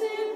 sin.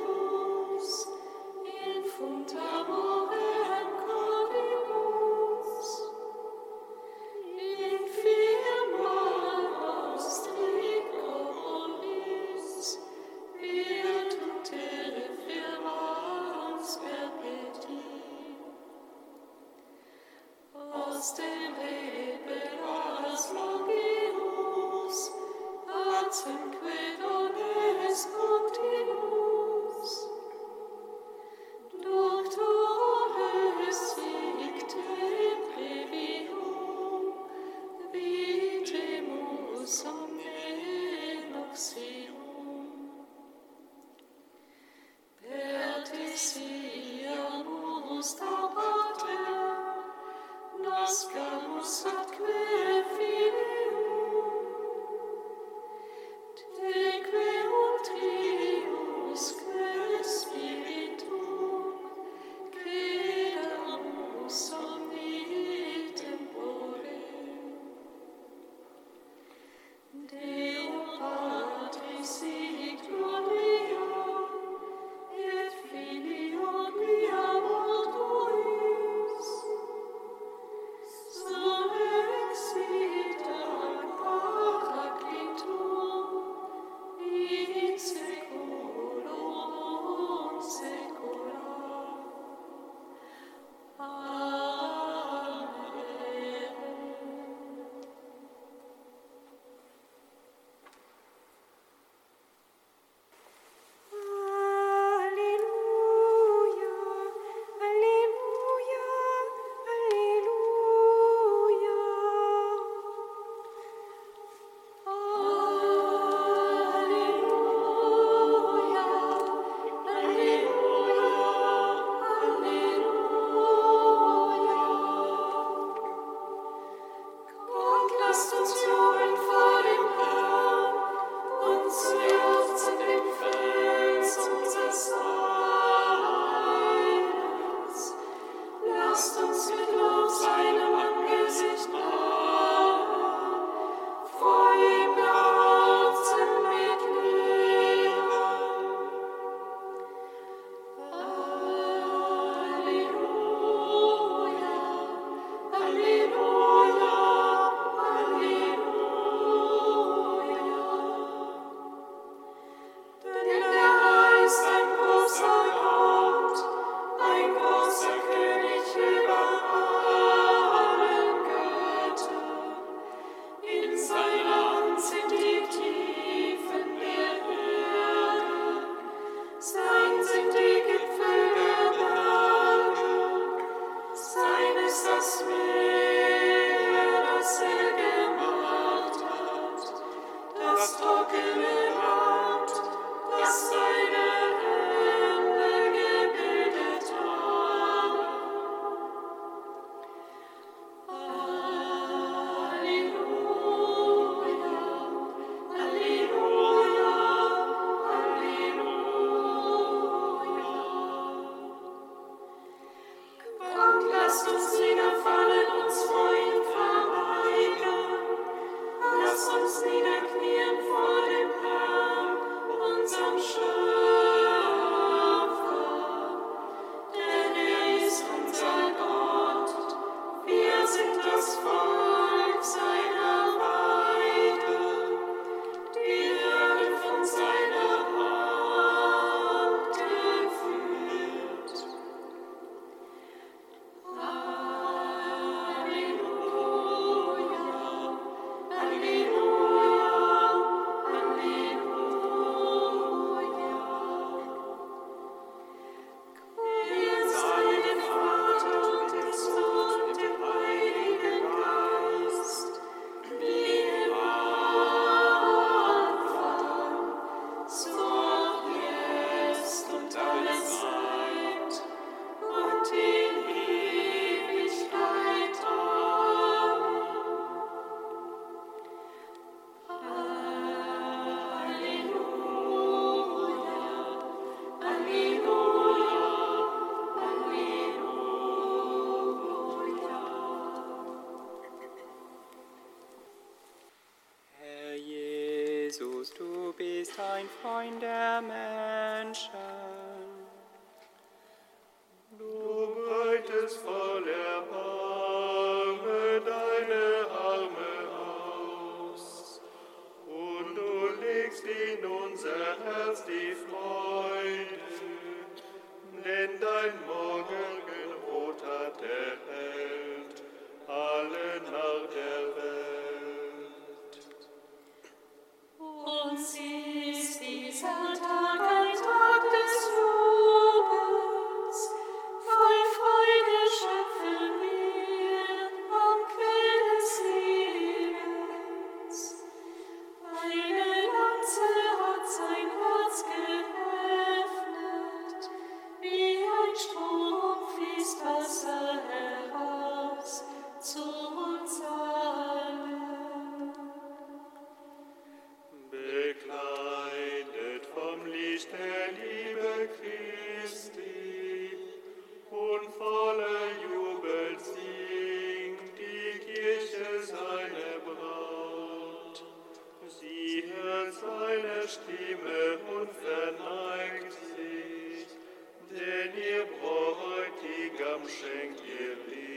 estamos Ele.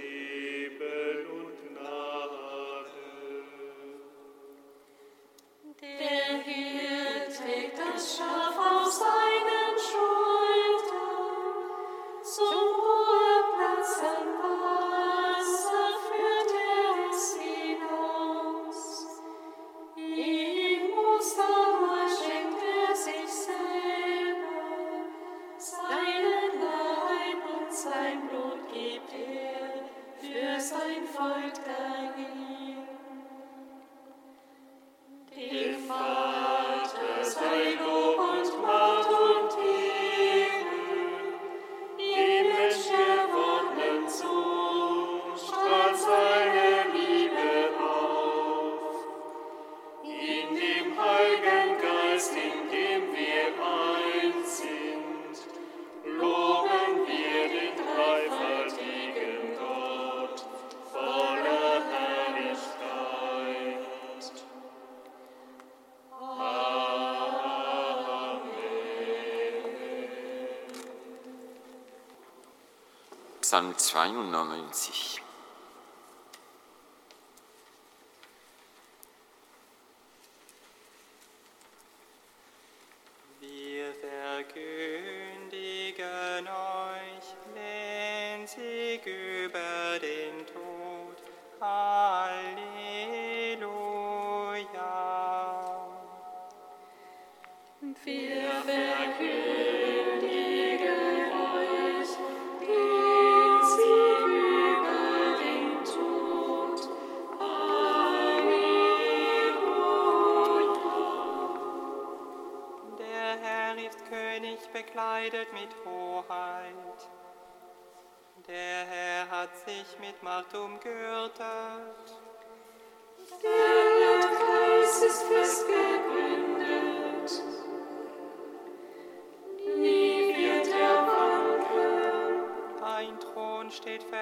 Psalm 92.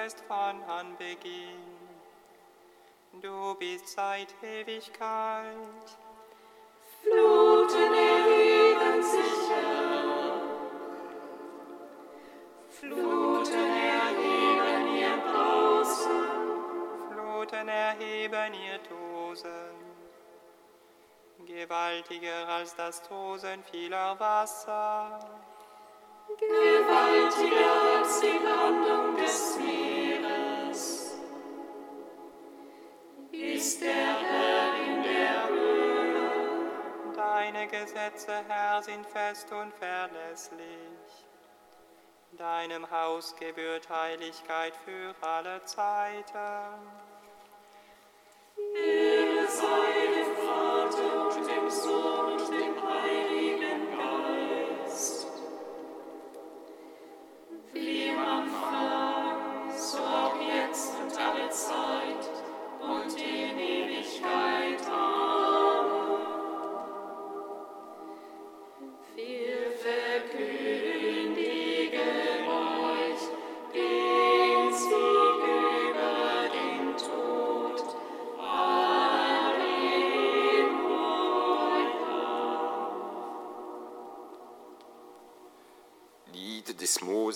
bist von Anbeginn. Du bist seit Ewigkeit. Fluten erheben sich. Fluten erheben ihr Brausen. Fluten erheben ihr Tosen. Gewaltiger als das Tosen vieler Wasser. Gewaltiger als die Landung des Meeres. ist der Herr in der Höhe. Deine Gesetze, Herr, sind fest und verlässlich. Deinem Haus gebührt Heiligkeit für alle Zeiten. Ehre sei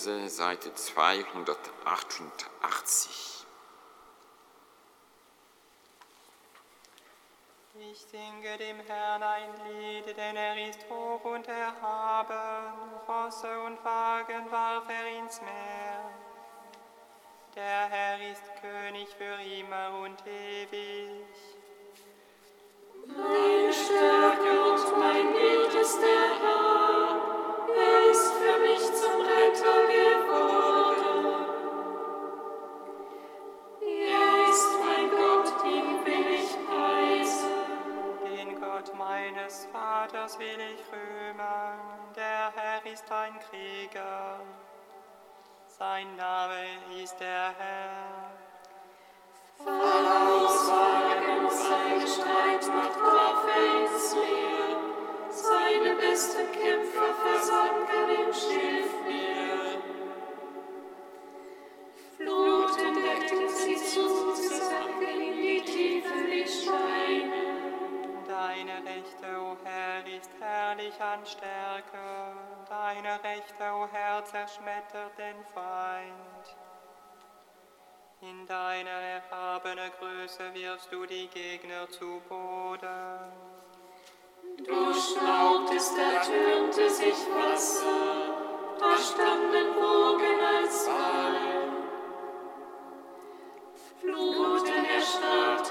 Mose, Seite 288. Ich singe dem Herrn ein Lied, denn er ist hoch und erhaben. Rosse und Wagen warf er ins Meer. Der Herr ist König für immer und ewig. Ist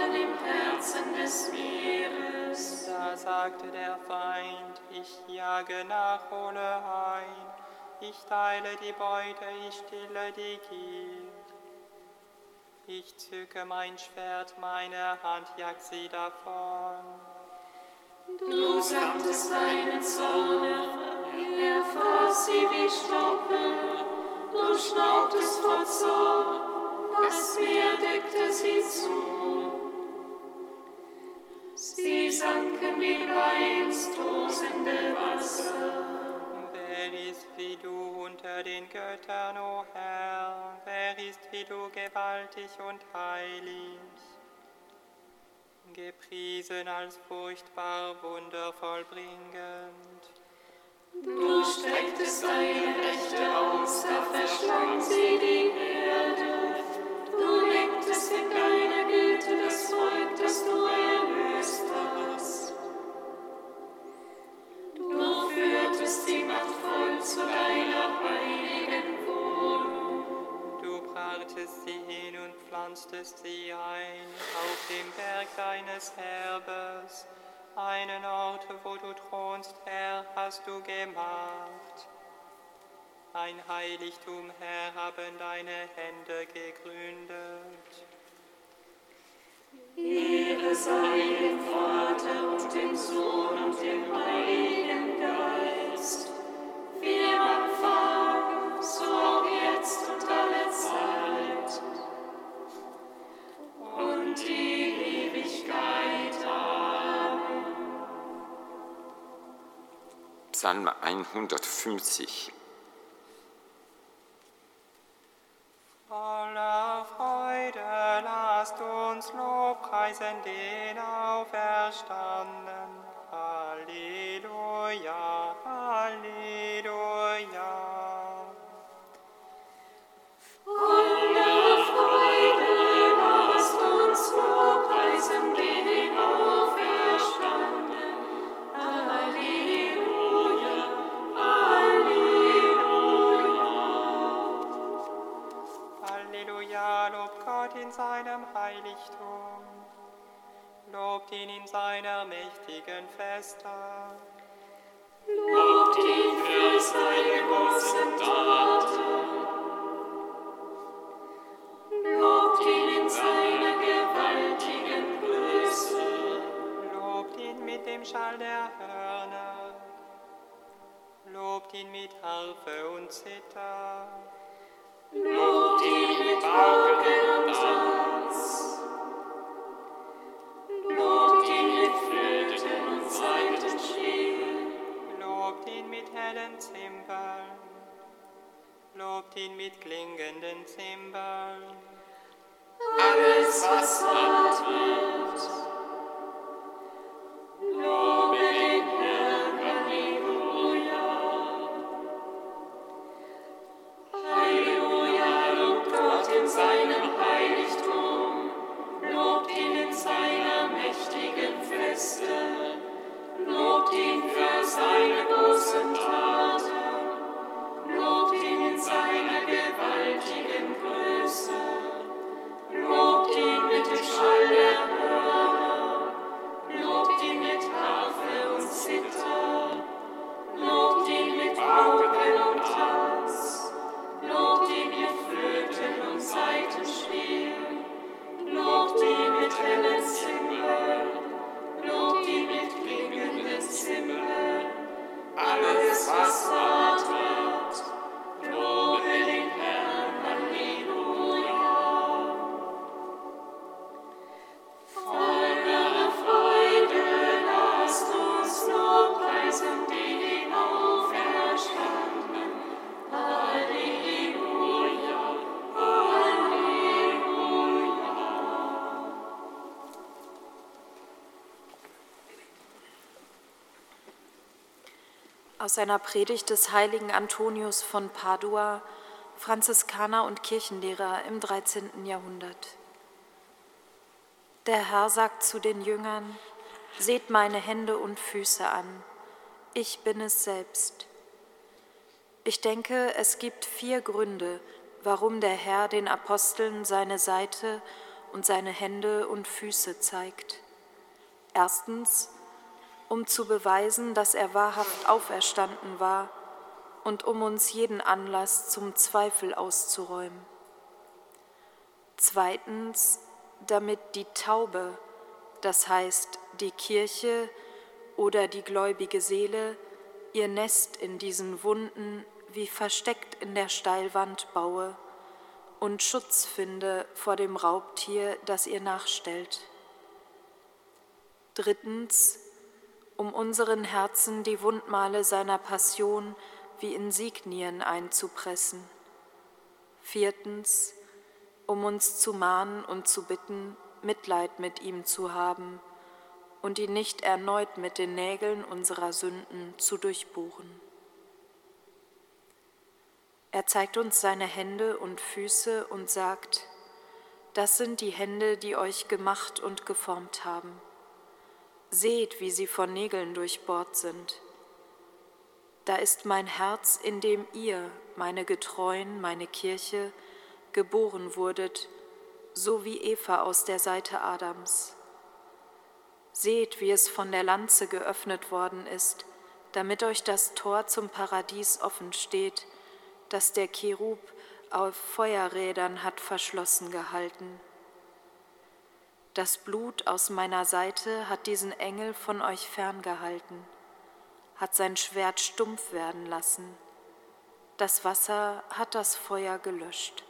erstarrten im Herzen des Meeres. Da sagte der Feind, ich jage nach, hole ein. Ich teile die Beute, ich stille die Gier. Ich zücke mein Schwert, meine Hand jagt sie davon. Du sagtest deinen Zorn, er fraß sie wie Stoppel. Du schnaubtest vor Zorn, das Meer deckte sie zu. Sie sanken wie Wein ins tosende Wasser. Wer ist wie du unter den Göttern, o Herr? Wer ist wie du gewaltig und heilig? Gepriesen als furchtbar wundervollbringend. Du strecktest deine Rechte aus, da verschlang sie die Erde. Du lenktest in deiner Güte das Volk, Einen Ort, wo du thronst, Herr, hast du gemacht. Ein Heiligtum, Herr, haben deine Hände gegründet. Ehre sei dem Vater und dem Sohn und dem Heiligen Geist, am Anfang, so jetzt und alle Zeit und die Psalm 150. Voller Freude lasst uns Lobpreisen den Auferstanden. Zimbeln. Lobt ihn mit klingenden Zimbeln. Alles, was atmet. Lobe Aus einer Predigt des heiligen Antonius von Padua, Franziskaner und Kirchenlehrer im 13. Jahrhundert. Der Herr sagt zu den Jüngern, Seht meine Hände und Füße an, ich bin es selbst. Ich denke, es gibt vier Gründe, warum der Herr den Aposteln seine Seite und seine Hände und Füße zeigt. Erstens, um zu beweisen, dass er wahrhaft auferstanden war und um uns jeden Anlass zum Zweifel auszuräumen. Zweitens, damit die Taube, das heißt die Kirche oder die gläubige Seele, ihr Nest in diesen Wunden wie versteckt in der Steilwand baue und Schutz finde vor dem Raubtier, das ihr nachstellt. Drittens, um unseren Herzen die Wundmale seiner Passion wie Insignien einzupressen. Viertens, um uns zu mahnen und zu bitten, Mitleid mit ihm zu haben und ihn nicht erneut mit den Nägeln unserer Sünden zu durchbohren. Er zeigt uns seine Hände und Füße und sagt, das sind die Hände, die euch gemacht und geformt haben. Seht, wie sie von Nägeln durchbohrt sind. Da ist mein Herz, in dem ihr, meine Getreuen, meine Kirche, geboren wurdet, so wie Eva aus der Seite Adams. Seht, wie es von der Lanze geöffnet worden ist, damit euch das Tor zum Paradies offen steht, das der Cherub auf Feuerrädern hat verschlossen gehalten. Das Blut aus meiner Seite hat diesen Engel von euch ferngehalten, hat sein Schwert stumpf werden lassen. Das Wasser hat das Feuer gelöscht.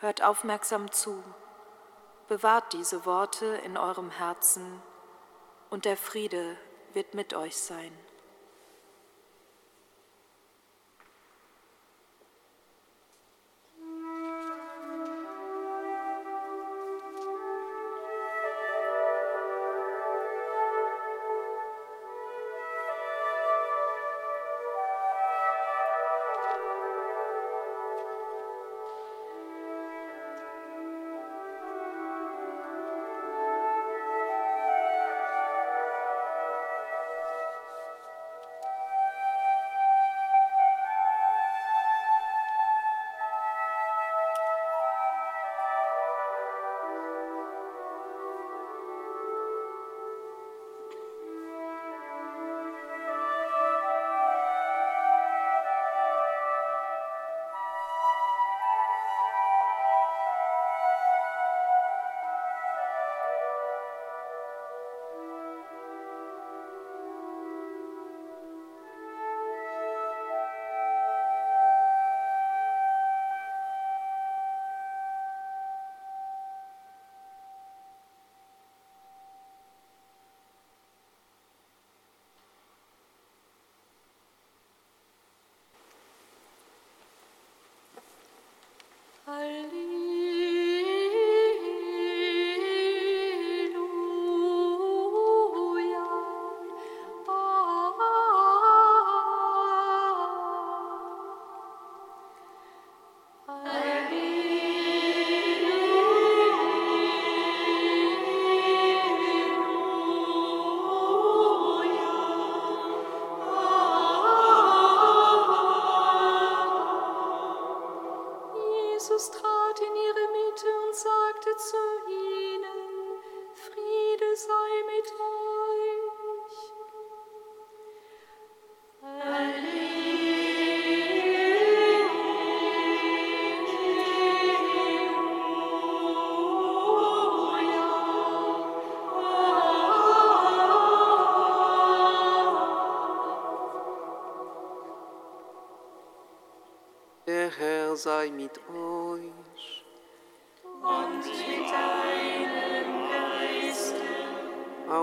Hört aufmerksam zu, bewahrt diese Worte in eurem Herzen, und der Friede wird mit euch sein.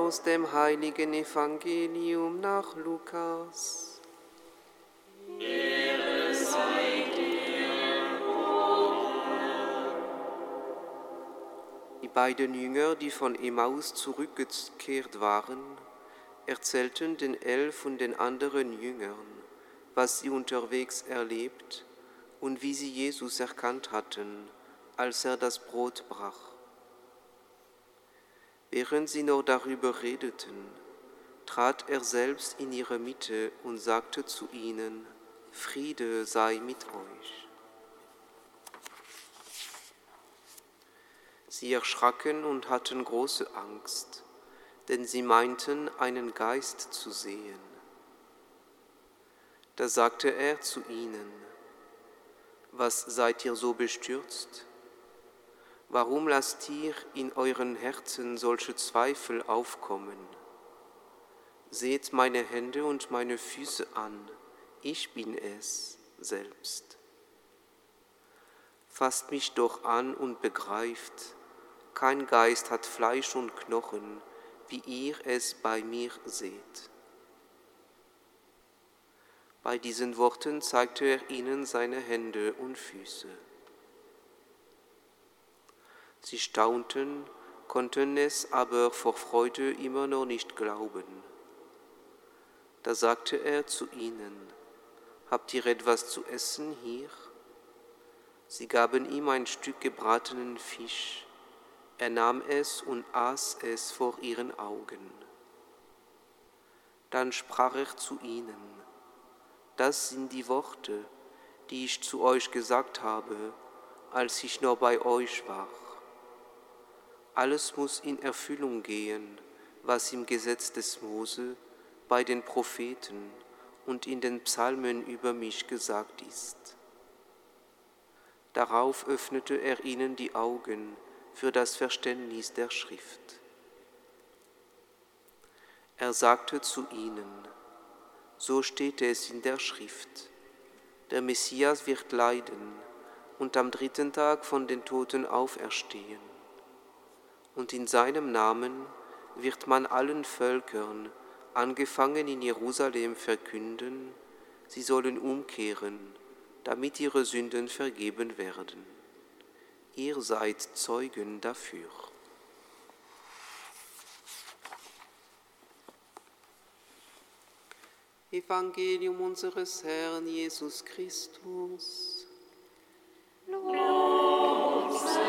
Aus dem heiligen Evangelium nach Lukas. Ehre sei dir, Die beiden Jünger, die von Emmaus zurückgekehrt waren, erzählten den Elf und den anderen Jüngern, was sie unterwegs erlebt und wie sie Jesus erkannt hatten, als er das Brot brach. Während sie noch darüber redeten, trat er selbst in ihre Mitte und sagte zu ihnen, Friede sei mit euch. Sie erschraken und hatten große Angst, denn sie meinten, einen Geist zu sehen. Da sagte er zu ihnen, Was seid ihr so bestürzt? Warum lasst ihr in euren Herzen solche Zweifel aufkommen? Seht meine Hände und meine Füße an, ich bin es selbst. Fasst mich doch an und begreift, kein Geist hat Fleisch und Knochen, wie ihr es bei mir seht. Bei diesen Worten zeigte er ihnen seine Hände und Füße. Sie staunten, konnten es aber vor Freude immer noch nicht glauben. Da sagte er zu ihnen, Habt ihr etwas zu essen hier? Sie gaben ihm ein Stück gebratenen Fisch. Er nahm es und aß es vor ihren Augen. Dann sprach er zu ihnen, Das sind die Worte, die ich zu euch gesagt habe, als ich noch bei euch war alles muss in Erfüllung gehen, was im Gesetz des Mose, bei den Propheten und in den Psalmen über mich gesagt ist. Darauf öffnete er ihnen die Augen für das Verständnis der Schrift. Er sagte zu ihnen, so steht es in der Schrift, der Messias wird leiden und am dritten Tag von den Toten auferstehen und in seinem Namen wird man allen Völkern, angefangen in Jerusalem, verkünden, sie sollen umkehren, damit ihre Sünden vergeben werden. Ihr seid Zeugen dafür. Evangelium unseres Herrn Jesus Christus. Lob sei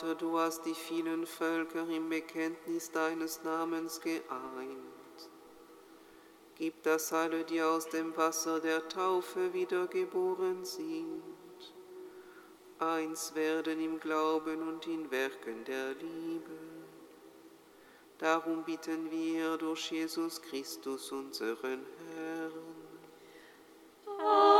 Vater, du hast die vielen Völker im Bekenntnis deines Namens geeint. Gib, dass alle, die aus dem Wasser der Taufe wiedergeboren sind, eins werden im Glauben und in Werken der Liebe. Darum bitten wir durch Jesus Christus, unseren Herrn. Amen.